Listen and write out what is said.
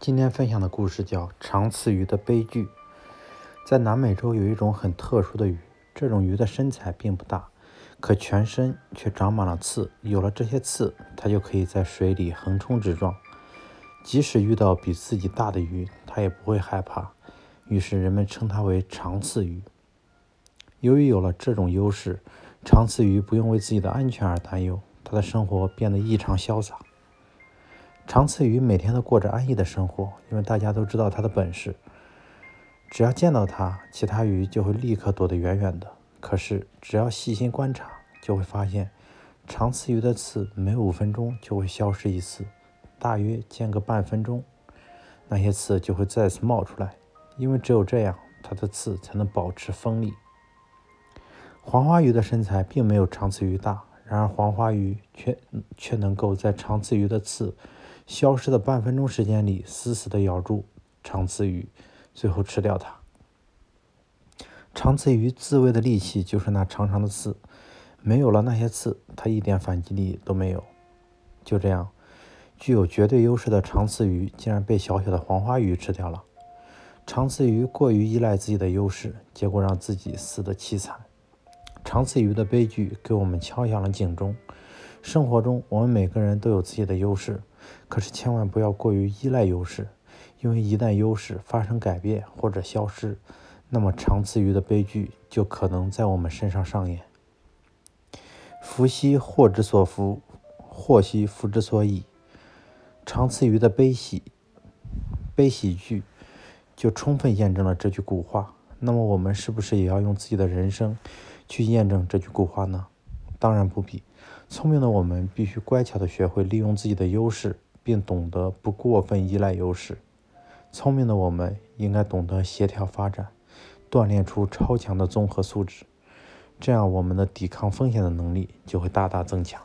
今天分享的故事叫《长刺鱼的悲剧》。在南美洲有一种很特殊的鱼，这种鱼的身材并不大，可全身却长满了刺。有了这些刺，它就可以在水里横冲直撞，即使遇到比自己大的鱼，它也不会害怕。于是人们称它为长刺鱼。由于有了这种优势，长刺鱼不用为自己的安全而担忧，它的生活变得异常潇洒。长刺鱼每天都过着安逸的生活，因为大家都知道它的本事。只要见到它，其他鱼就会立刻躲得远远的。可是，只要细心观察，就会发现，长刺鱼的刺每五分钟就会消失一次，大约间隔半分钟，那些刺就会再次冒出来。因为只有这样，它的刺才能保持锋利。黄花鱼的身材并没有长刺鱼大，然而黄花鱼却却能够在长刺鱼的刺。消失的半分钟时间里，死死地咬住长刺鱼，最后吃掉它。长刺鱼自卫的利器就是那长长的刺，没有了那些刺，它一点反击力都没有。就这样，具有绝对优势的长刺鱼竟然被小小的黄花鱼吃掉了。长刺鱼过于依赖自己的优势，结果让自己死得凄惨。长刺鱼的悲剧给我们敲响了警钟。生活中，我们每个人都有自己的优势。可是千万不要过于依赖优势，因为一旦优势发生改变或者消失，那么长刺鱼的悲剧就可能在我们身上上演。福兮祸之所伏，祸兮福之所倚。长刺鱼的悲喜悲喜剧，就充分验证了这句古话。那么我们是不是也要用自己的人生去验证这句古话呢？当然不必。聪明的我们必须乖巧的学会利用自己的优势，并懂得不过分依赖优势。聪明的我们应该懂得协调发展，锻炼出超强的综合素质，这样我们的抵抗风险的能力就会大大增强。